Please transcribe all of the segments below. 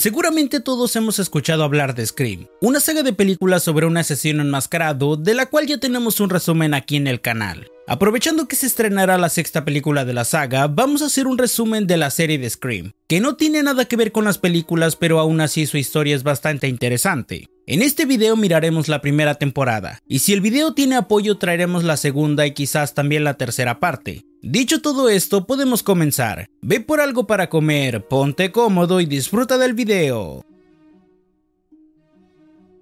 Seguramente todos hemos escuchado hablar de Scream, una saga de películas sobre un asesino enmascarado de la cual ya tenemos un resumen aquí en el canal. Aprovechando que se estrenará la sexta película de la saga, vamos a hacer un resumen de la serie de Scream, que no tiene nada que ver con las películas pero aún así su historia es bastante interesante. En este video miraremos la primera temporada, y si el video tiene apoyo traeremos la segunda y quizás también la tercera parte. Dicho todo esto, podemos comenzar. Ve por algo para comer, ponte cómodo y disfruta del video.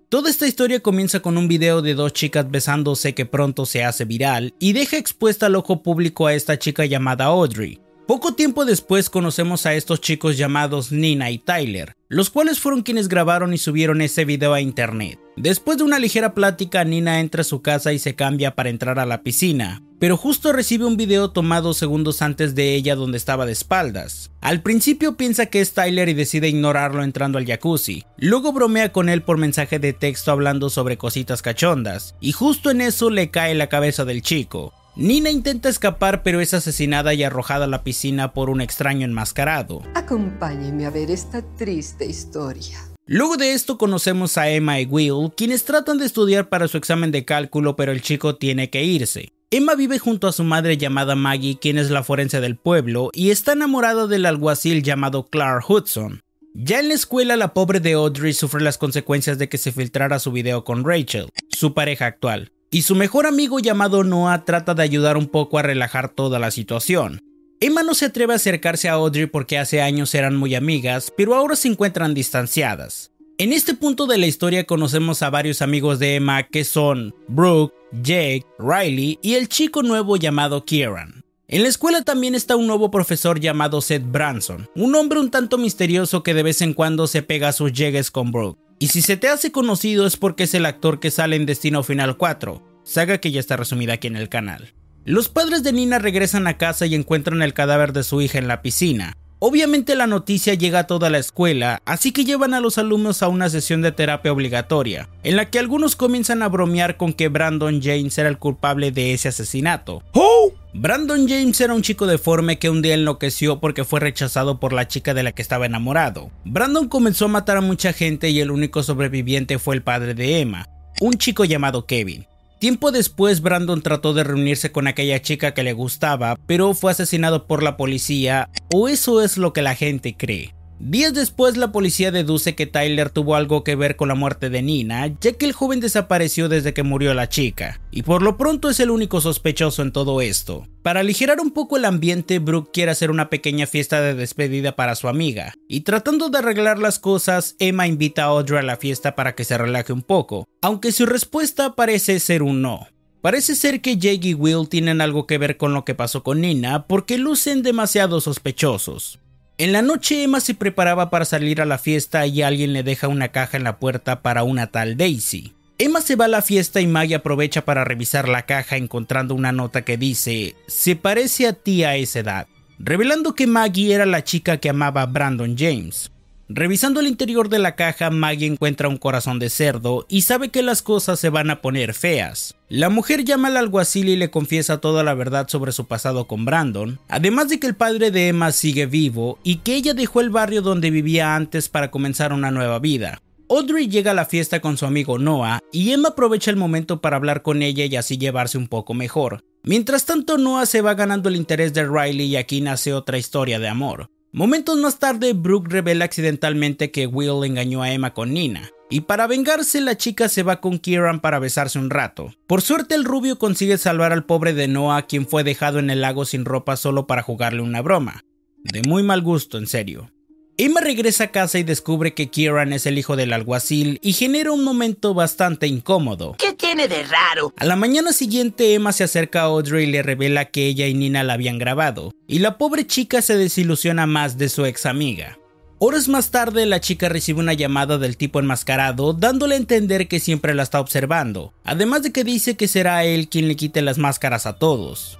Toda esta historia comienza con un video de dos chicas besándose que pronto se hace viral y deja expuesta al ojo público a esta chica llamada Audrey, poco tiempo después conocemos a estos chicos llamados Nina y Tyler, los cuales fueron quienes grabaron y subieron ese video a internet. Después de una ligera plática, Nina entra a su casa y se cambia para entrar a la piscina, pero justo recibe un video tomado segundos antes de ella donde estaba de espaldas. Al principio piensa que es Tyler y decide ignorarlo entrando al jacuzzi, luego bromea con él por mensaje de texto hablando sobre cositas cachondas, y justo en eso le cae la cabeza del chico. Nina intenta escapar pero es asesinada y arrojada a la piscina por un extraño enmascarado. Acompáñeme a ver esta triste historia. Luego de esto conocemos a Emma y Will, quienes tratan de estudiar para su examen de cálculo pero el chico tiene que irse. Emma vive junto a su madre llamada Maggie, quien es la forense del pueblo, y está enamorada del alguacil llamado Clark Hudson. Ya en la escuela, la pobre de Audrey sufre las consecuencias de que se filtrara su video con Rachel, su pareja actual y su mejor amigo llamado Noah trata de ayudar un poco a relajar toda la situación. Emma no se atreve a acercarse a Audrey porque hace años eran muy amigas, pero ahora se encuentran distanciadas. En este punto de la historia conocemos a varios amigos de Emma que son Brooke, Jake, Riley y el chico nuevo llamado Kieran. En la escuela también está un nuevo profesor llamado Seth Branson, un hombre un tanto misterioso que de vez en cuando se pega a sus llegues con Brooke. Y si se te hace conocido es porque es el actor que sale en Destino Final 4, saga que ya está resumida aquí en el canal. Los padres de Nina regresan a casa y encuentran el cadáver de su hija en la piscina. Obviamente la noticia llega a toda la escuela, así que llevan a los alumnos a una sesión de terapia obligatoria, en la que algunos comienzan a bromear con que Brandon James era el culpable de ese asesinato. ¡Oh! Brandon James era un chico deforme que un día enloqueció porque fue rechazado por la chica de la que estaba enamorado. Brandon comenzó a matar a mucha gente y el único sobreviviente fue el padre de Emma, un chico llamado Kevin. Tiempo después, Brandon trató de reunirse con aquella chica que le gustaba, pero fue asesinado por la policía, o eso es lo que la gente cree. Días después la policía deduce que Tyler tuvo algo que ver con la muerte de Nina, ya que el joven desapareció desde que murió la chica, y por lo pronto es el único sospechoso en todo esto. Para aligerar un poco el ambiente, Brooke quiere hacer una pequeña fiesta de despedida para su amiga, y tratando de arreglar las cosas, Emma invita a Audrey a la fiesta para que se relaje un poco, aunque su respuesta parece ser un no. Parece ser que Jake y Will tienen algo que ver con lo que pasó con Nina porque lucen demasiado sospechosos. En la noche Emma se preparaba para salir a la fiesta y alguien le deja una caja en la puerta para una tal Daisy. Emma se va a la fiesta y Maggie aprovecha para revisar la caja encontrando una nota que dice se parece a ti a esa edad, revelando que Maggie era la chica que amaba a Brandon James. Revisando el interior de la caja, Maggie encuentra un corazón de cerdo y sabe que las cosas se van a poner feas. La mujer llama al alguacil y le confiesa toda la verdad sobre su pasado con Brandon, además de que el padre de Emma sigue vivo y que ella dejó el barrio donde vivía antes para comenzar una nueva vida. Audrey llega a la fiesta con su amigo Noah y Emma aprovecha el momento para hablar con ella y así llevarse un poco mejor. Mientras tanto, Noah se va ganando el interés de Riley y aquí nace otra historia de amor. Momentos más tarde, Brooke revela accidentalmente que Will engañó a Emma con Nina, y para vengarse la chica se va con Kieran para besarse un rato. Por suerte el rubio consigue salvar al pobre de Noah quien fue dejado en el lago sin ropa solo para jugarle una broma. De muy mal gusto, en serio. Emma regresa a casa y descubre que Kieran es el hijo del alguacil y genera un momento bastante incómodo. ¿Qué A la mañana siguiente Emma se acerca a Audrey y le revela que ella y Nina la habían grabado, y la pobre chica se desilusiona más de su ex amiga. Horas más tarde la chica recibe una llamada del tipo enmascarado dándole a entender que siempre la está observando, además de que dice que será él quien le quite las máscaras a todos.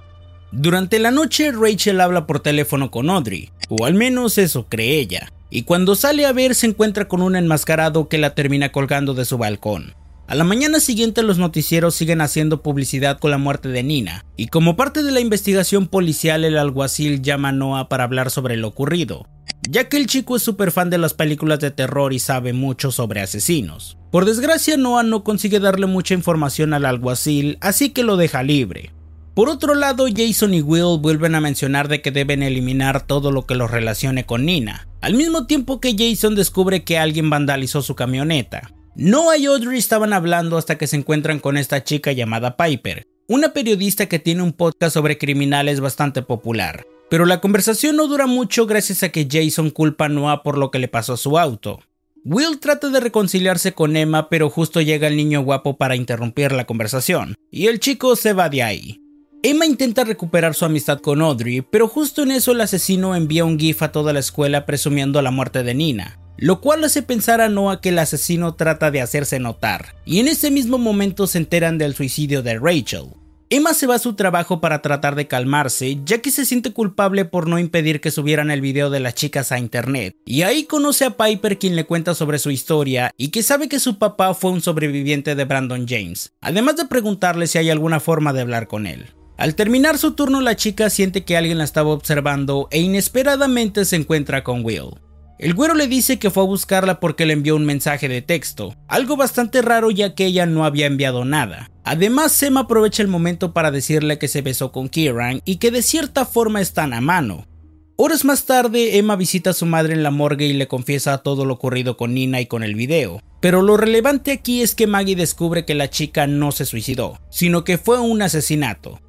Durante la noche Rachel habla por teléfono con Audrey, o al menos eso cree ella, y cuando sale a ver se encuentra con un enmascarado que la termina colgando de su balcón. A la mañana siguiente los noticieros siguen haciendo publicidad con la muerte de Nina, y como parte de la investigación policial el alguacil llama a Noah para hablar sobre lo ocurrido. ya que el chico es súper fan de las películas de terror y sabe mucho sobre asesinos. Por desgracia, Noah no consigue darle mucha información al alguacil, así que lo deja libre. Por otro lado, Jason y Will vuelven a mencionar de que deben eliminar todo lo que los relacione con Nina, al mismo tiempo que Jason descubre que alguien vandalizó su camioneta. Noah y Audrey estaban hablando hasta que se encuentran con esta chica llamada Piper, una periodista que tiene un podcast sobre criminales bastante popular. Pero la conversación no dura mucho gracias a que Jason culpa a Noah por lo que le pasó a su auto. Will trata de reconciliarse con Emma, pero justo llega el niño guapo para interrumpir la conversación, y el chico se va de ahí. Emma intenta recuperar su amistad con Audrey, pero justo en eso el asesino envía un GIF a toda la escuela presumiendo la muerte de Nina, lo cual hace pensar a Noah que el asesino trata de hacerse notar, y en ese mismo momento se enteran del suicidio de Rachel. Emma se va a su trabajo para tratar de calmarse, ya que se siente culpable por no impedir que subieran el video de las chicas a internet, y ahí conoce a Piper quien le cuenta sobre su historia y que sabe que su papá fue un sobreviviente de Brandon James, además de preguntarle si hay alguna forma de hablar con él. Al terminar su turno la chica siente que alguien la estaba observando e inesperadamente se encuentra con Will. El güero le dice que fue a buscarla porque le envió un mensaje de texto, algo bastante raro ya que ella no había enviado nada. Además, Emma aprovecha el momento para decirle que se besó con Kieran y que de cierta forma están a mano. Horas más tarde, Emma visita a su madre en la morgue y le confiesa todo lo ocurrido con Nina y con el video. Pero lo relevante aquí es que Maggie descubre que la chica no se suicidó, sino que fue un asesinato.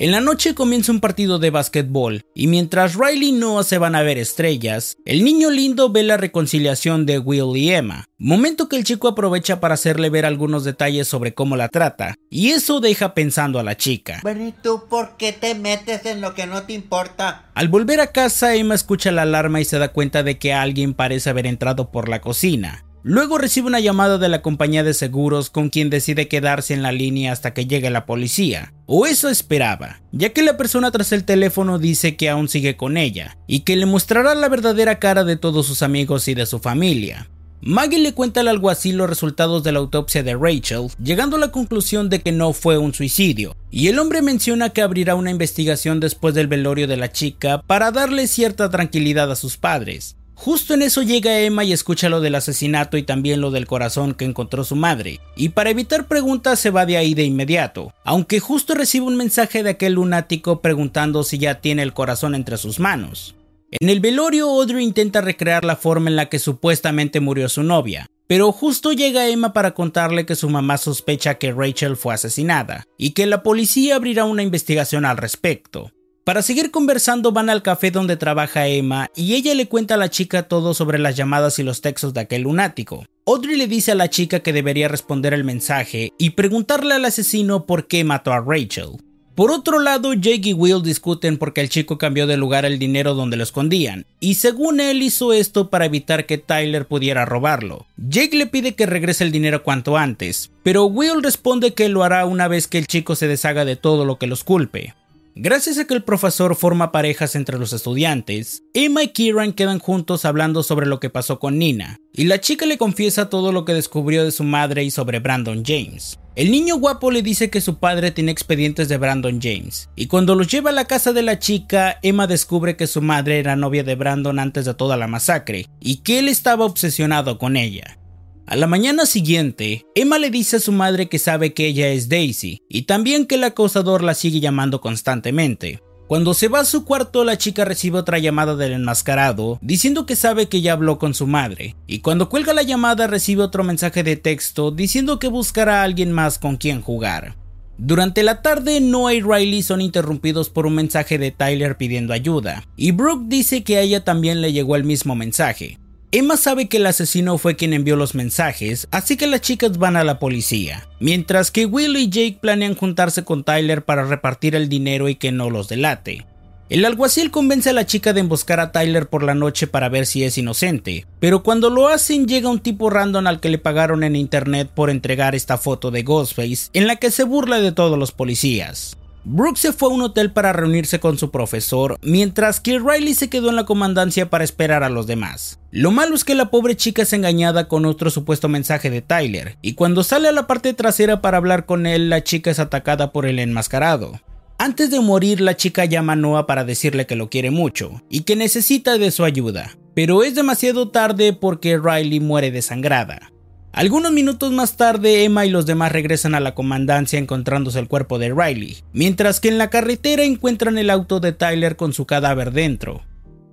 En la noche comienza un partido de básquetbol y mientras Riley y Noah se van a ver estrellas, el niño lindo ve la reconciliación de Will y Emma, momento que el chico aprovecha para hacerle ver algunos detalles sobre cómo la trata, y eso deja pensando a la chica. Bueno, ¿y tú por qué te metes en lo que no te importa? Al volver a casa, Emma escucha la alarma y se da cuenta de que alguien parece haber entrado por la cocina. Luego recibe una llamada de la compañía de seguros con quien decide quedarse en la línea hasta que llegue la policía. O eso esperaba, ya que la persona tras el teléfono dice que aún sigue con ella y que le mostrará la verdadera cara de todos sus amigos y de su familia. Maggie le cuenta al alguacil los resultados de la autopsia de Rachel, llegando a la conclusión de que no fue un suicidio, y el hombre menciona que abrirá una investigación después del velorio de la chica para darle cierta tranquilidad a sus padres. Justo en eso llega Emma y escucha lo del asesinato y también lo del corazón que encontró su madre, y para evitar preguntas se va de ahí de inmediato, aunque justo recibe un mensaje de aquel lunático preguntando si ya tiene el corazón entre sus manos. En el velorio Audrey intenta recrear la forma en la que supuestamente murió su novia, pero justo llega Emma para contarle que su mamá sospecha que Rachel fue asesinada, y que la policía abrirá una investigación al respecto. Para seguir conversando van al café donde trabaja Emma y ella le cuenta a la chica todo sobre las llamadas y los textos de aquel lunático. Audrey le dice a la chica que debería responder el mensaje y preguntarle al asesino por qué mató a Rachel. Por otro lado, Jake y Will discuten porque el chico cambió de lugar el dinero donde lo escondían, y según él hizo esto para evitar que Tyler pudiera robarlo. Jake le pide que regrese el dinero cuanto antes, pero Will responde que lo hará una vez que el chico se deshaga de todo lo que los culpe. Gracias a que el profesor forma parejas entre los estudiantes, Emma y Kieran quedan juntos hablando sobre lo que pasó con Nina, y la chica le confiesa todo lo que descubrió de su madre y sobre Brandon James. El niño guapo le dice que su padre tiene expedientes de Brandon James, y cuando los lleva a la casa de la chica, Emma descubre que su madre era novia de Brandon antes de toda la masacre, y que él estaba obsesionado con ella. A la mañana siguiente, Emma le dice a su madre que sabe que ella es Daisy y también que el acosador la sigue llamando constantemente. Cuando se va a su cuarto, la chica recibe otra llamada del enmascarado diciendo que sabe que ya habló con su madre, y cuando cuelga la llamada recibe otro mensaje de texto diciendo que buscará a alguien más con quien jugar. Durante la tarde, Noah y Riley son interrumpidos por un mensaje de Tyler pidiendo ayuda, y Brooke dice que a ella también le llegó el mismo mensaje. Emma sabe que el asesino fue quien envió los mensajes, así que las chicas van a la policía, mientras que Will y Jake planean juntarse con Tyler para repartir el dinero y que no los delate. El alguacil convence a la chica de emboscar a Tyler por la noche para ver si es inocente, pero cuando lo hacen llega un tipo random al que le pagaron en internet por entregar esta foto de Ghostface en la que se burla de todos los policías. Brooke se fue a un hotel para reunirse con su profesor, mientras que Riley se quedó en la comandancia para esperar a los demás. Lo malo es que la pobre chica es engañada con otro supuesto mensaje de Tyler, y cuando sale a la parte trasera para hablar con él, la chica es atacada por el enmascarado. Antes de morir, la chica llama a Noah para decirle que lo quiere mucho y que necesita de su ayuda, pero es demasiado tarde porque Riley muere desangrada. Algunos minutos más tarde, Emma y los demás regresan a la comandancia encontrándose el cuerpo de Riley, mientras que en la carretera encuentran el auto de Tyler con su cadáver dentro.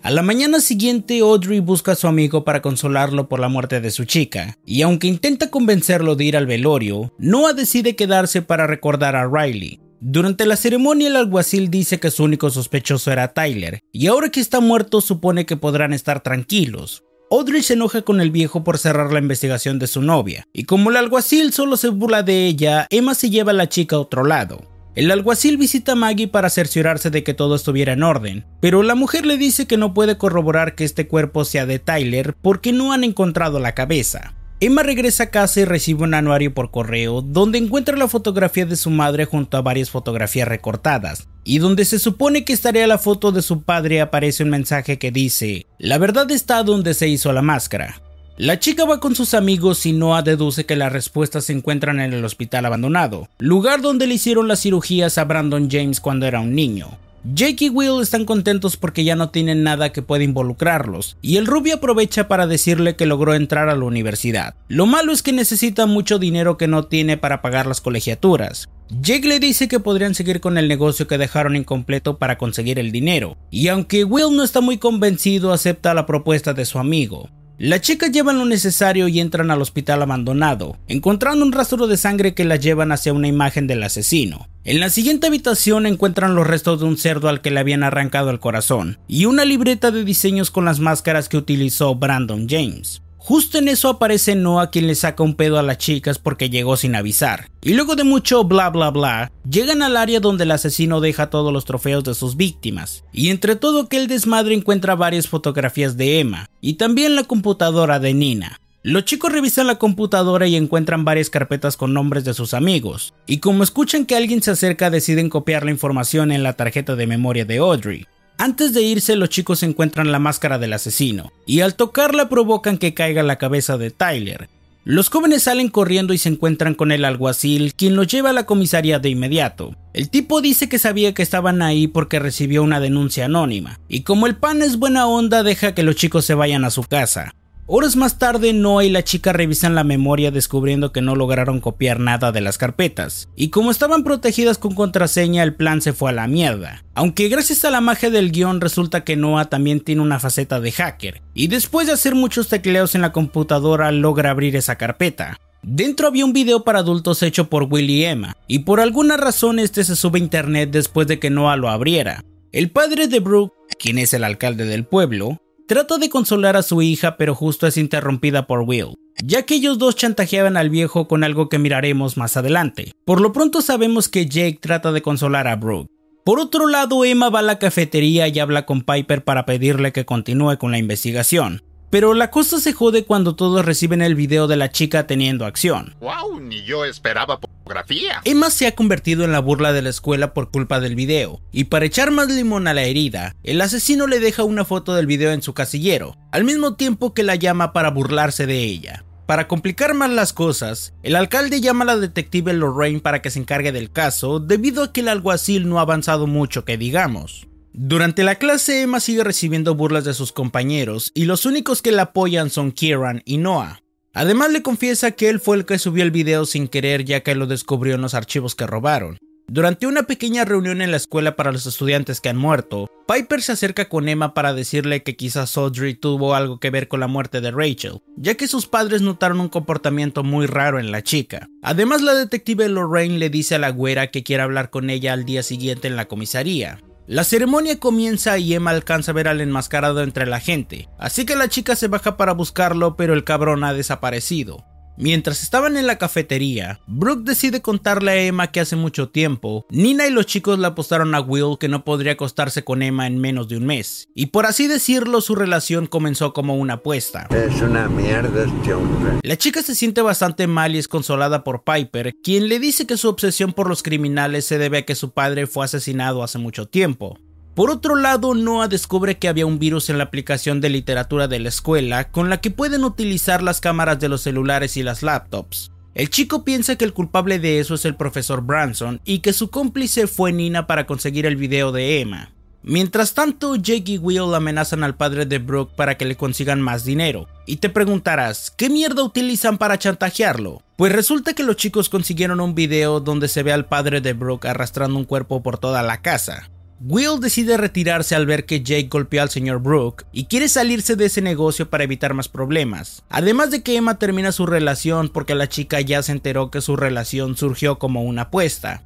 A la mañana siguiente, Audrey busca a su amigo para consolarlo por la muerte de su chica, y aunque intenta convencerlo de ir al velorio, Noah decide quedarse para recordar a Riley. Durante la ceremonia el alguacil dice que su único sospechoso era Tyler, y ahora que está muerto supone que podrán estar tranquilos. Audrey se enoja con el viejo por cerrar la investigación de su novia, y como el alguacil solo se burla de ella, Emma se lleva a la chica a otro lado. El alguacil visita a Maggie para cerciorarse de que todo estuviera en orden, pero la mujer le dice que no puede corroborar que este cuerpo sea de Tyler porque no han encontrado la cabeza. Emma regresa a casa y recibe un anuario por correo donde encuentra la fotografía de su madre junto a varias fotografías recortadas, y donde se supone que estaría la foto de su padre aparece un mensaje que dice, la verdad está donde se hizo la máscara. La chica va con sus amigos y Noah deduce que las respuestas se encuentran en el hospital abandonado, lugar donde le hicieron las cirugías a Brandon James cuando era un niño. Jake y Will están contentos porque ya no tienen nada que pueda involucrarlos, y el rubio aprovecha para decirle que logró entrar a la universidad. Lo malo es que necesita mucho dinero que no tiene para pagar las colegiaturas. Jake le dice que podrían seguir con el negocio que dejaron incompleto para conseguir el dinero, y aunque Will no está muy convencido acepta la propuesta de su amigo. La chica llevan lo necesario y entran al hospital abandonado, encontrando un rastro de sangre que la llevan hacia una imagen del asesino. En la siguiente habitación encuentran los restos de un cerdo al que le habían arrancado el corazón, y una libreta de diseños con las máscaras que utilizó Brandon James. Justo en eso aparece Noah quien le saca un pedo a las chicas porque llegó sin avisar. Y luego de mucho bla bla bla, llegan al área donde el asesino deja todos los trofeos de sus víctimas. Y entre todo aquel desmadre encuentra varias fotografías de Emma y también la computadora de Nina. Los chicos revisan la computadora y encuentran varias carpetas con nombres de sus amigos, y como escuchan que alguien se acerca deciden copiar la información en la tarjeta de memoria de Audrey. Antes de irse, los chicos encuentran la máscara del asesino, y al tocarla provocan que caiga la cabeza de Tyler. Los jóvenes salen corriendo y se encuentran con el alguacil, quien los lleva a la comisaría de inmediato. El tipo dice que sabía que estaban ahí porque recibió una denuncia anónima, y como el pan es buena onda deja que los chicos se vayan a su casa. Horas más tarde, Noah y la chica revisan la memoria descubriendo que no lograron copiar nada de las carpetas, y como estaban protegidas con contraseña, el plan se fue a la mierda. Aunque gracias a la magia del guion resulta que Noah también tiene una faceta de hacker, y después de hacer muchos tecleos en la computadora logra abrir esa carpeta. Dentro había un video para adultos hecho por Will y Emma, y por alguna razón este se sube a internet después de que Noah lo abriera. El padre de Brooke, quien es el alcalde del pueblo, Trata de consolar a su hija, pero justo es interrumpida por Will, ya que ellos dos chantajeaban al viejo con algo que miraremos más adelante. Por lo pronto sabemos que Jake trata de consolar a Brooke. Por otro lado, Emma va a la cafetería y habla con Piper para pedirle que continúe con la investigación. Pero la cosa se jode cuando todos reciben el video de la chica teniendo acción. ¡Wow! Ni yo esperaba pornografía. Emma se ha convertido en la burla de la escuela por culpa del video, y para echar más limón a la herida, el asesino le deja una foto del video en su casillero, al mismo tiempo que la llama para burlarse de ella. Para complicar más las cosas, el alcalde llama a la detective Lorraine para que se encargue del caso, debido a que el alguacil no ha avanzado mucho que digamos. Durante la clase Emma sigue recibiendo burlas de sus compañeros y los únicos que la apoyan son Kieran y Noah. Además le confiesa que él fue el que subió el video sin querer ya que lo descubrió en los archivos que robaron. Durante una pequeña reunión en la escuela para los estudiantes que han muerto, Piper se acerca con Emma para decirle que quizás Audrey tuvo algo que ver con la muerte de Rachel, ya que sus padres notaron un comportamiento muy raro en la chica. Además, la detective Lorraine le dice a la güera que quiere hablar con ella al día siguiente en la comisaría. La ceremonia comienza y Emma alcanza a ver al enmascarado entre la gente, así que la chica se baja para buscarlo, pero el cabrón ha desaparecido. Mientras estaban en la cafetería, Brooke decide contarle a Emma que hace mucho tiempo, Nina y los chicos le apostaron a Will que no podría acostarse con Emma en menos de un mes, y por así decirlo su relación comenzó como una apuesta. Es una mierda este hombre. La chica se siente bastante mal y es consolada por Piper, quien le dice que su obsesión por los criminales se debe a que su padre fue asesinado hace mucho tiempo. Por otro lado, Noah descubre que había un virus en la aplicación de literatura de la escuela con la que pueden utilizar las cámaras de los celulares y las laptops. El chico piensa que el culpable de eso es el profesor Branson y que su cómplice fue Nina para conseguir el video de Emma. Mientras tanto, Jake y Will amenazan al padre de Brooke para que le consigan más dinero. Y te preguntarás, ¿qué mierda utilizan para chantajearlo? Pues resulta que los chicos consiguieron un video donde se ve al padre de Brooke arrastrando un cuerpo por toda la casa. Will decide retirarse al ver que Jake golpeó al señor Brooke y quiere salirse de ese negocio para evitar más problemas. Además de que Emma termina su relación porque la chica ya se enteró que su relación surgió como una apuesta.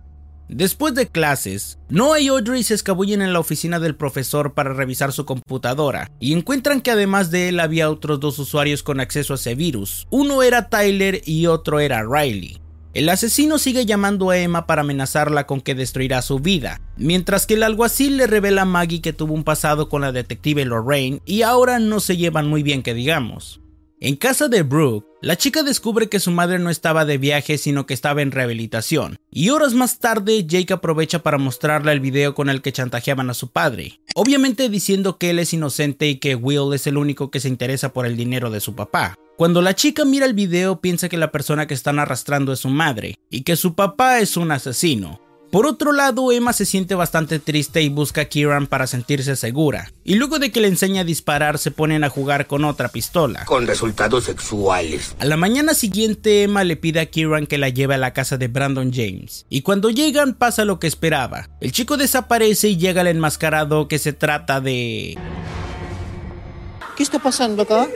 Después de clases, Noah y Audrey se escabullen en la oficina del profesor para revisar su computadora y encuentran que además de él había otros dos usuarios con acceso a ese virus. Uno era Tyler y otro era Riley. El asesino sigue llamando a Emma para amenazarla con que destruirá su vida, mientras que el alguacil le revela a Maggie que tuvo un pasado con la detective Lorraine y ahora no se llevan muy bien que digamos. En casa de Brooke, la chica descubre que su madre no estaba de viaje sino que estaba en rehabilitación, y horas más tarde Jake aprovecha para mostrarle el video con el que chantajeaban a su padre, obviamente diciendo que él es inocente y que Will es el único que se interesa por el dinero de su papá. Cuando la chica mira el video piensa que la persona que están arrastrando es su madre, y que su papá es un asesino, por otro lado, Emma se siente bastante triste y busca a Kieran para sentirse segura. Y luego de que le enseña a disparar, se ponen a jugar con otra pistola. Con resultados sexuales. A la mañana siguiente, Emma le pide a Kieran que la lleve a la casa de Brandon James. Y cuando llegan, pasa lo que esperaba. El chico desaparece y llega el enmascarado que se trata de... ¿Qué está pasando acá?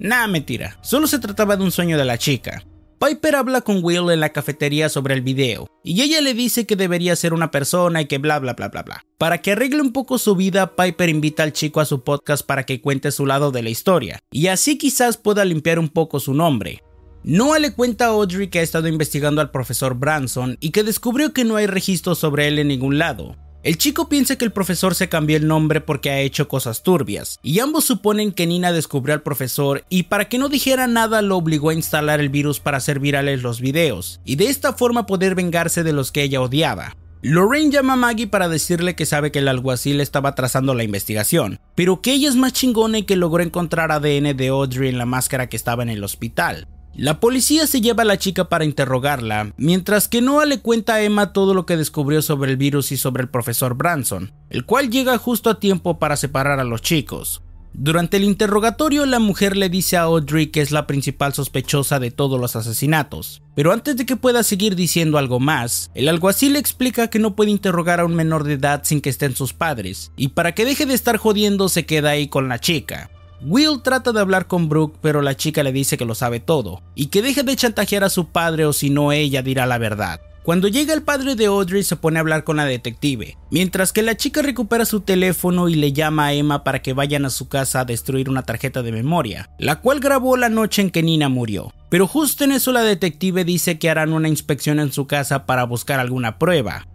Nah, mentira. Solo se trataba de un sueño de la chica. Piper habla con Will en la cafetería sobre el video, y ella le dice que debería ser una persona y que bla bla bla bla bla. Para que arregle un poco su vida, Piper invita al chico a su podcast para que cuente su lado de la historia, y así quizás pueda limpiar un poco su nombre. Noah le cuenta a Audrey que ha estado investigando al profesor Branson y que descubrió que no hay registro sobre él en ningún lado, el chico piensa que el profesor se cambió el nombre porque ha hecho cosas turbias, y ambos suponen que Nina descubrió al profesor y para que no dijera nada lo obligó a instalar el virus para hacer virales los videos, y de esta forma poder vengarse de los que ella odiaba. Lorraine llama a Maggie para decirle que sabe que el alguacil estaba trazando la investigación, pero que ella es más chingona y que logró encontrar ADN de Audrey en la máscara que estaba en el hospital. La policía se lleva a la chica para interrogarla, mientras que Noah le cuenta a Emma todo lo que descubrió sobre el virus y sobre el profesor Branson, el cual llega justo a tiempo para separar a los chicos. Durante el interrogatorio, la mujer le dice a Audrey que es la principal sospechosa de todos los asesinatos. Pero antes de que pueda seguir diciendo algo más, el alguacil le explica que no puede interrogar a un menor de edad sin que estén sus padres, y para que deje de estar jodiendo se queda ahí con la chica. Will trata de hablar con Brooke, pero la chica le dice que lo sabe todo, y que deje de chantajear a su padre o si no ella dirá la verdad. Cuando llega el padre de Audrey se pone a hablar con la detective, mientras que la chica recupera su teléfono y le llama a Emma para que vayan a su casa a destruir una tarjeta de memoria, la cual grabó la noche en que Nina murió. Pero justo en eso la detective dice que harán una inspección en su casa para buscar alguna prueba,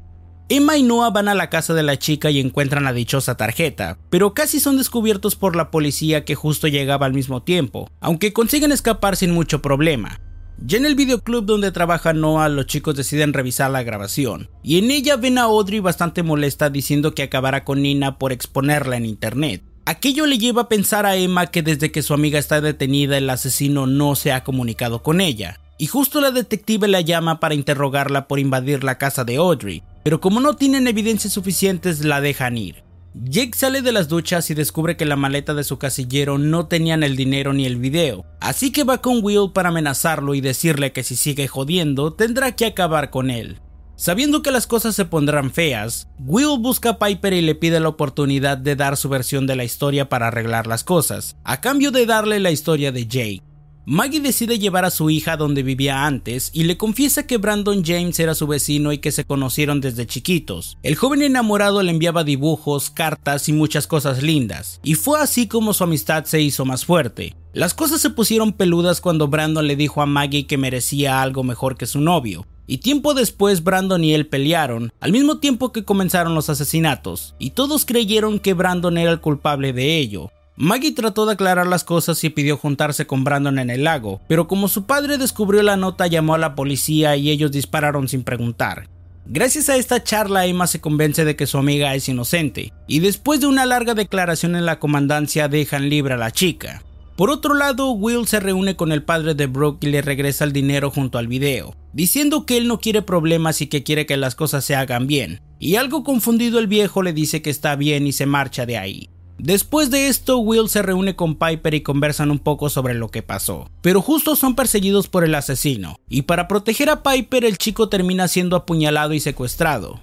Emma y Noah van a la casa de la chica y encuentran la dichosa tarjeta, pero casi son descubiertos por la policía que justo llegaba al mismo tiempo, aunque consiguen escapar sin mucho problema. Ya en el videoclub donde trabaja Noah, los chicos deciden revisar la grabación, y en ella ven a Audrey bastante molesta diciendo que acabará con Nina por exponerla en internet. Aquello le lleva a pensar a Emma que desde que su amiga está detenida el asesino no se ha comunicado con ella, y justo la detective la llama para interrogarla por invadir la casa de Audrey, pero como no tienen evidencias suficientes la dejan ir. Jake sale de las duchas y descubre que la maleta de su casillero no tenían el dinero ni el video, así que va con Will para amenazarlo y decirle que si sigue jodiendo tendrá que acabar con él. Sabiendo que las cosas se pondrán feas, Will busca a Piper y le pide la oportunidad de dar su versión de la historia para arreglar las cosas, a cambio de darle la historia de Jake. Maggie decide llevar a su hija donde vivía antes y le confiesa que Brandon James era su vecino y que se conocieron desde chiquitos. El joven enamorado le enviaba dibujos, cartas y muchas cosas lindas, y fue así como su amistad se hizo más fuerte. Las cosas se pusieron peludas cuando Brandon le dijo a Maggie que merecía algo mejor que su novio, y tiempo después Brandon y él pelearon, al mismo tiempo que comenzaron los asesinatos, y todos creyeron que Brandon era el culpable de ello, Maggie trató de aclarar las cosas y pidió juntarse con Brandon en el lago, pero como su padre descubrió la nota llamó a la policía y ellos dispararon sin preguntar. Gracias a esta charla Emma se convence de que su amiga es inocente, y después de una larga declaración en la comandancia dejan libre a la chica. Por otro lado, Will se reúne con el padre de Brooke y le regresa el dinero junto al video. diciendo que él no quiere problemas y que quiere que las cosas se hagan bien. Y algo confundido el viejo le dice que está bien y se marcha de ahí. Después de esto, Will se reúne con Piper y conversan un poco sobre lo que pasó, pero justo son perseguidos por el asesino, y para proteger a Piper el chico termina siendo apuñalado y secuestrado.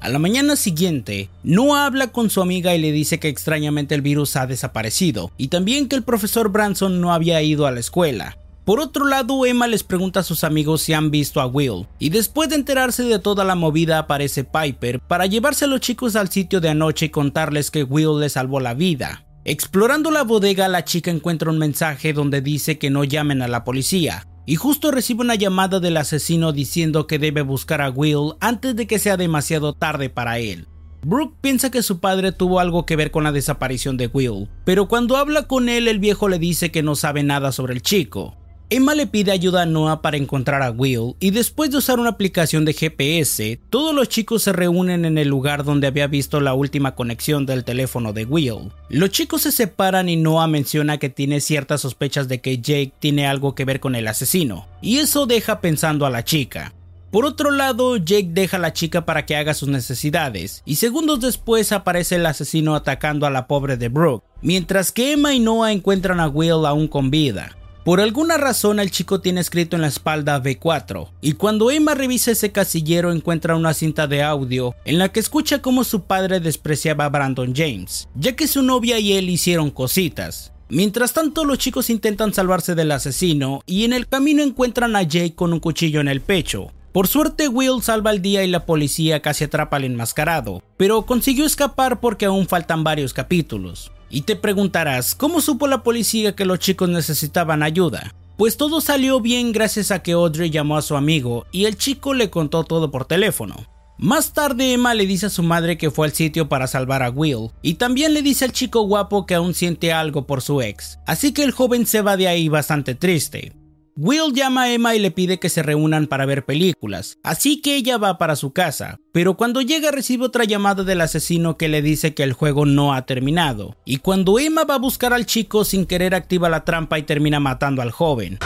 A la mañana siguiente, Noah habla con su amiga y le dice que extrañamente el virus ha desaparecido, y también que el profesor Branson no había ido a la escuela, por otro lado, Emma les pregunta a sus amigos si han visto a Will, y después de enterarse de toda la movida aparece Piper para llevarse a los chicos al sitio de anoche y contarles que Will les salvó la vida. Explorando la bodega, la chica encuentra un mensaje donde dice que no llamen a la policía, y justo recibe una llamada del asesino diciendo que debe buscar a Will antes de que sea demasiado tarde para él. Brooke piensa que su padre tuvo algo que ver con la desaparición de Will, pero cuando habla con él el viejo le dice que no sabe nada sobre el chico. Emma le pide ayuda a Noah para encontrar a Will y después de usar una aplicación de GPS, todos los chicos se reúnen en el lugar donde había visto la última conexión del teléfono de Will. Los chicos se separan y Noah menciona que tiene ciertas sospechas de que Jake tiene algo que ver con el asesino, y eso deja pensando a la chica. Por otro lado, Jake deja a la chica para que haga sus necesidades, y segundos después aparece el asesino atacando a la pobre de Brooke, mientras que Emma y Noah encuentran a Will aún con vida. Por alguna razón el chico tiene escrito en la espalda B4, y cuando Emma revisa ese casillero encuentra una cinta de audio en la que escucha cómo su padre despreciaba a Brandon James, ya que su novia y él hicieron cositas. Mientras tanto los chicos intentan salvarse del asesino y en el camino encuentran a Jake con un cuchillo en el pecho. Por suerte Will salva el día y la policía casi atrapa al enmascarado, pero consiguió escapar porque aún faltan varios capítulos. Y te preguntarás, ¿cómo supo la policía que los chicos necesitaban ayuda? Pues todo salió bien gracias a que Audrey llamó a su amigo y el chico le contó todo por teléfono. Más tarde Emma le dice a su madre que fue al sitio para salvar a Will y también le dice al chico guapo que aún siente algo por su ex, así que el joven se va de ahí bastante triste. Will llama a Emma y le pide que se reúnan para ver películas, así que ella va para su casa, pero cuando llega recibe otra llamada del asesino que le dice que el juego no ha terminado, y cuando Emma va a buscar al chico sin querer activa la trampa y termina matando al joven.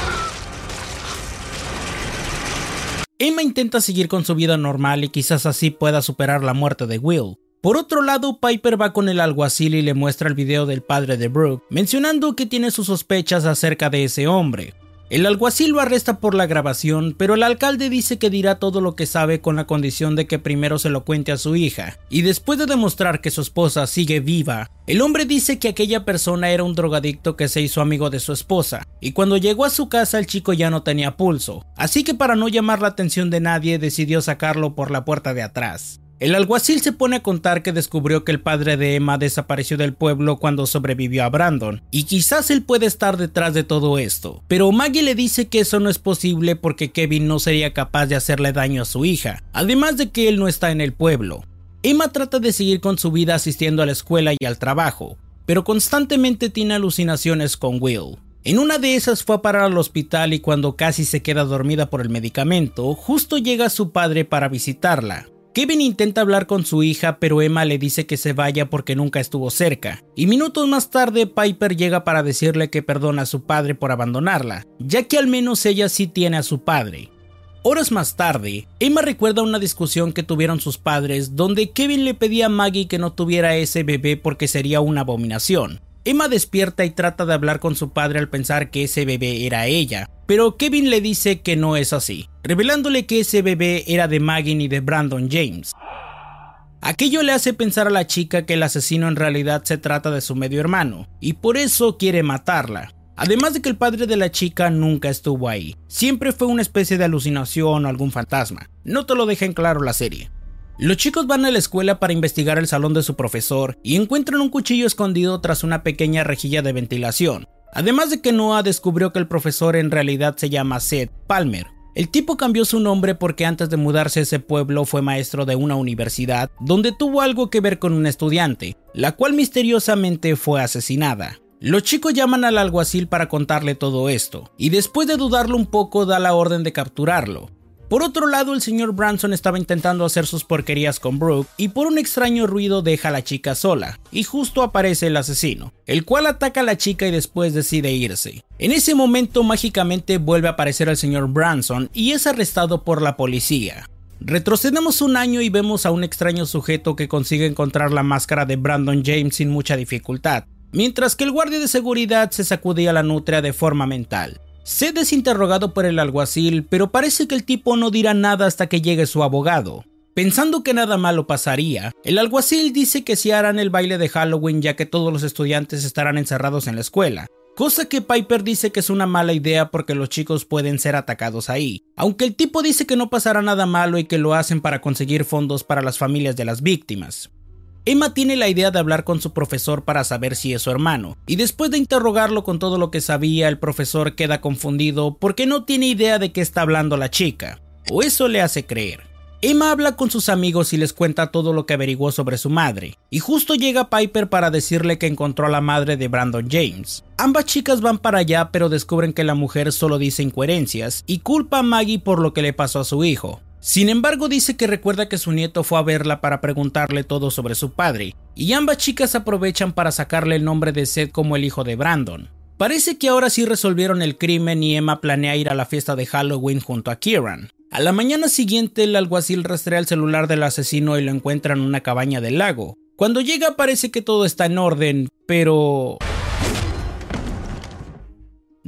Emma intenta seguir con su vida normal y quizás así pueda superar la muerte de Will, por otro lado, Piper va con el alguacil y le muestra el video del padre de Brooke, mencionando que tiene sus sospechas acerca de ese hombre. El alguacil lo arresta por la grabación, pero el alcalde dice que dirá todo lo que sabe con la condición de que primero se lo cuente a su hija, y después de demostrar que su esposa sigue viva, el hombre dice que aquella persona era un drogadicto que se hizo amigo de su esposa, y cuando llegó a su casa el chico ya no tenía pulso, así que para no llamar la atención de nadie decidió sacarlo por la puerta de atrás. El alguacil se pone a contar que descubrió que el padre de Emma desapareció del pueblo cuando sobrevivió a Brandon, y quizás él puede estar detrás de todo esto. Pero Maggie le dice que eso no es posible porque Kevin no sería capaz de hacerle daño a su hija, además de que él no está en el pueblo. Emma trata de seguir con su vida asistiendo a la escuela y al trabajo, pero constantemente tiene alucinaciones con Will. En una de esas fue a parar al hospital y cuando casi se queda dormida por el medicamento, justo llega su padre para visitarla. Kevin intenta hablar con su hija, pero Emma le dice que se vaya porque nunca estuvo cerca. Y minutos más tarde, Piper llega para decirle que perdona a su padre por abandonarla, ya que al menos ella sí tiene a su padre. Horas más tarde, Emma recuerda una discusión que tuvieron sus padres donde Kevin le pedía a Maggie que no tuviera ese bebé porque sería una abominación. Emma despierta y trata de hablar con su padre al pensar que ese bebé era ella, pero Kevin le dice que no es así, revelándole que ese bebé era de Maggie y de Brandon James. Aquello le hace pensar a la chica que el asesino en realidad se trata de su medio hermano, y por eso quiere matarla. Además de que el padre de la chica nunca estuvo ahí, siempre fue una especie de alucinación o algún fantasma. No te lo deja en claro la serie. Los chicos van a la escuela para investigar el salón de su profesor y encuentran un cuchillo escondido tras una pequeña rejilla de ventilación. Además de que Noah descubrió que el profesor en realidad se llama Seth Palmer. El tipo cambió su nombre porque antes de mudarse a ese pueblo fue maestro de una universidad donde tuvo algo que ver con un estudiante, la cual misteriosamente fue asesinada. Los chicos llaman al alguacil para contarle todo esto, y después de dudarlo un poco da la orden de capturarlo. Por otro lado, el señor Branson estaba intentando hacer sus porquerías con Brooke y por un extraño ruido deja a la chica sola, y justo aparece el asesino, el cual ataca a la chica y después decide irse. En ese momento mágicamente vuelve a aparecer el señor Branson y es arrestado por la policía. Retrocedemos un año y vemos a un extraño sujeto que consigue encontrar la máscara de Brandon James sin mucha dificultad, mientras que el guardia de seguridad se sacudía la nutria de forma mental. Sed es interrogado por el alguacil, pero parece que el tipo no dirá nada hasta que llegue su abogado. Pensando que nada malo pasaría, el alguacil dice que si harán el baile de Halloween ya que todos los estudiantes estarán encerrados en la escuela, cosa que Piper dice que es una mala idea porque los chicos pueden ser atacados ahí, aunque el tipo dice que no pasará nada malo y que lo hacen para conseguir fondos para las familias de las víctimas. Emma tiene la idea de hablar con su profesor para saber si es su hermano, y después de interrogarlo con todo lo que sabía, el profesor queda confundido porque no tiene idea de qué está hablando la chica, o eso le hace creer. Emma habla con sus amigos y les cuenta todo lo que averiguó sobre su madre, y justo llega Piper para decirle que encontró a la madre de Brandon James. Ambas chicas van para allá pero descubren que la mujer solo dice incoherencias y culpa a Maggie por lo que le pasó a su hijo, sin embargo, dice que recuerda que su nieto fue a verla para preguntarle todo sobre su padre, y ambas chicas aprovechan para sacarle el nombre de Seth como el hijo de Brandon. Parece que ahora sí resolvieron el crimen y Emma planea ir a la fiesta de Halloween junto a Kieran. A la mañana siguiente, el alguacil rastrea el celular del asesino y lo encuentra en una cabaña del lago. Cuando llega parece que todo está en orden, pero...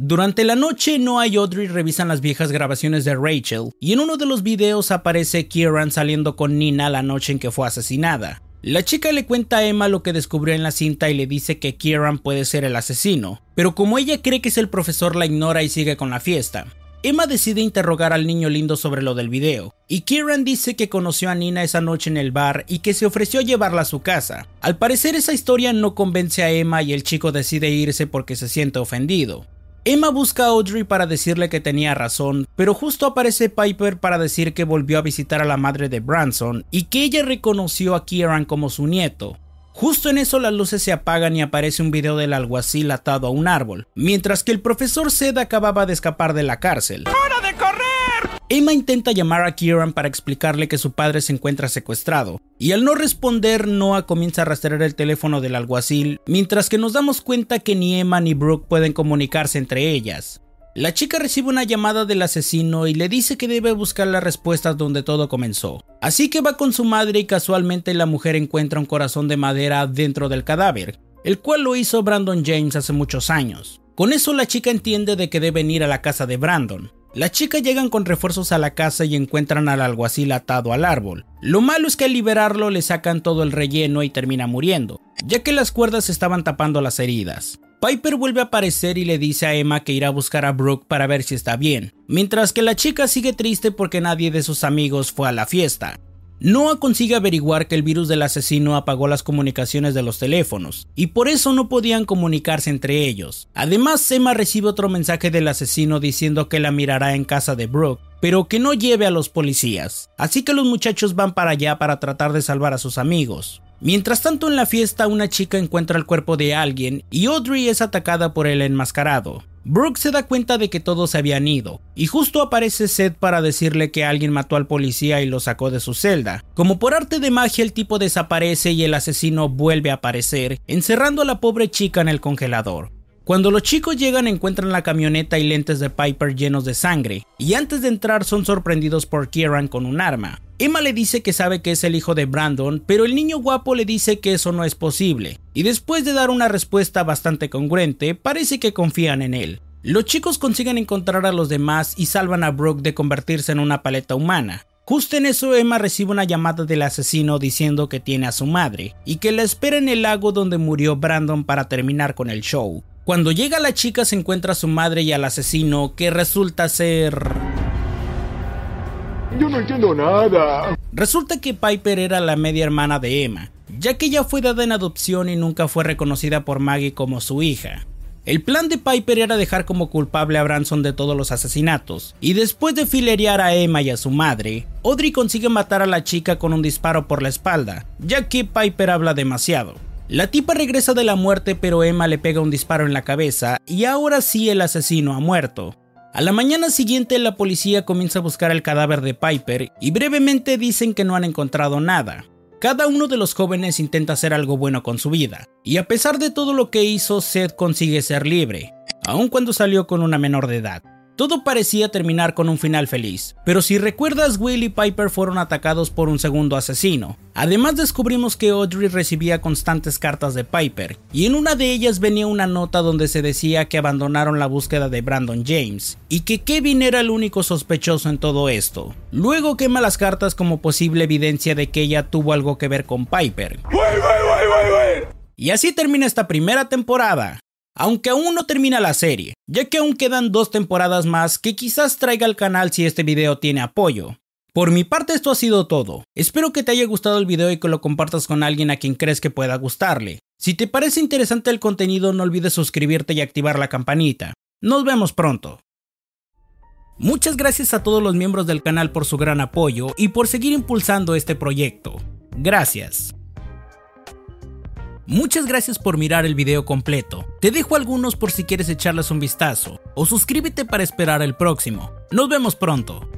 Durante la noche, Noah y Audrey revisan las viejas grabaciones de Rachel y en uno de los videos aparece Kieran saliendo con Nina la noche en que fue asesinada. La chica le cuenta a Emma lo que descubrió en la cinta y le dice que Kieran puede ser el asesino, pero como ella cree que es el profesor la ignora y sigue con la fiesta. Emma decide interrogar al niño lindo sobre lo del video, y Kieran dice que conoció a Nina esa noche en el bar y que se ofreció a llevarla a su casa. Al parecer esa historia no convence a Emma y el chico decide irse porque se siente ofendido. Emma busca a Audrey para decirle que tenía razón, pero justo aparece Piper para decir que volvió a visitar a la madre de Branson y que ella reconoció a Kieran como su nieto. Justo en eso las luces se apagan y aparece un video del alguacil atado a un árbol, mientras que el profesor Zed acababa de escapar de la cárcel. ¡Hora de! Emma intenta llamar a Kieran para explicarle que su padre se encuentra secuestrado, y al no responder, Noah comienza a rastrear el teléfono del alguacil, mientras que nos damos cuenta que ni Emma ni Brooke pueden comunicarse entre ellas. La chica recibe una llamada del asesino y le dice que debe buscar las respuestas donde todo comenzó. Así que va con su madre y casualmente la mujer encuentra un corazón de madera dentro del cadáver, el cual lo hizo Brandon James hace muchos años. Con eso la chica entiende de que deben ir a la casa de Brandon. Las chicas llegan con refuerzos a la casa y encuentran al alguacil atado al árbol. Lo malo es que al liberarlo le sacan todo el relleno y termina muriendo, ya que las cuerdas estaban tapando las heridas. Piper vuelve a aparecer y le dice a Emma que irá a buscar a Brooke para ver si está bien, mientras que la chica sigue triste porque nadie de sus amigos fue a la fiesta. Noah consigue averiguar que el virus del asesino apagó las comunicaciones de los teléfonos, y por eso no podían comunicarse entre ellos. Además, Emma recibe otro mensaje del asesino diciendo que la mirará en casa de Brooke, pero que no lleve a los policías. Así que los muchachos van para allá para tratar de salvar a sus amigos. Mientras tanto en la fiesta una chica encuentra el cuerpo de alguien y Audrey es atacada por el enmascarado. Brooke se da cuenta de que todos se habían ido, y justo aparece Seth para decirle que alguien mató al policía y lo sacó de su celda. Como por arte de magia el tipo desaparece y el asesino vuelve a aparecer, encerrando a la pobre chica en el congelador. Cuando los chicos llegan encuentran la camioneta y lentes de Piper llenos de sangre, y antes de entrar son sorprendidos por Kieran con un arma. Emma le dice que sabe que es el hijo de Brandon, pero el niño guapo le dice que eso no es posible, y después de dar una respuesta bastante congruente, parece que confían en él. Los chicos consiguen encontrar a los demás y salvan a Brooke de convertirse en una paleta humana. Justo en eso Emma recibe una llamada del asesino diciendo que tiene a su madre y que la espera en el lago donde murió Brandon para terminar con el show. Cuando llega la chica se encuentra a su madre y al asesino que resulta ser... Yo no entiendo nada. Resulta que Piper era la media hermana de Emma, ya que ella fue dada en adopción y nunca fue reconocida por Maggie como su hija. El plan de Piper era dejar como culpable a Branson de todos los asesinatos, y después de filerear a Emma y a su madre, Audrey consigue matar a la chica con un disparo por la espalda, ya que Piper habla demasiado. La tipa regresa de la muerte pero Emma le pega un disparo en la cabeza y ahora sí el asesino ha muerto. A la mañana siguiente la policía comienza a buscar el cadáver de Piper y brevemente dicen que no han encontrado nada. Cada uno de los jóvenes intenta hacer algo bueno con su vida, y a pesar de todo lo que hizo, Seth consigue ser libre, aun cuando salió con una menor de edad. Todo parecía terminar con un final feliz, pero si recuerdas Will y Piper fueron atacados por un segundo asesino. Además descubrimos que Audrey recibía constantes cartas de Piper, y en una de ellas venía una nota donde se decía que abandonaron la búsqueda de Brandon James, y que Kevin era el único sospechoso en todo esto. Luego quema las cartas como posible evidencia de que ella tuvo algo que ver con Piper. y así termina esta primera temporada aunque aún no termina la serie, ya que aún quedan dos temporadas más que quizás traiga al canal si este video tiene apoyo. Por mi parte esto ha sido todo, espero que te haya gustado el video y que lo compartas con alguien a quien crees que pueda gustarle. Si te parece interesante el contenido no olvides suscribirte y activar la campanita. Nos vemos pronto. Muchas gracias a todos los miembros del canal por su gran apoyo y por seguir impulsando este proyecto. Gracias. Muchas gracias por mirar el video completo. Te dejo algunos por si quieres echarles un vistazo. O suscríbete para esperar el próximo. Nos vemos pronto.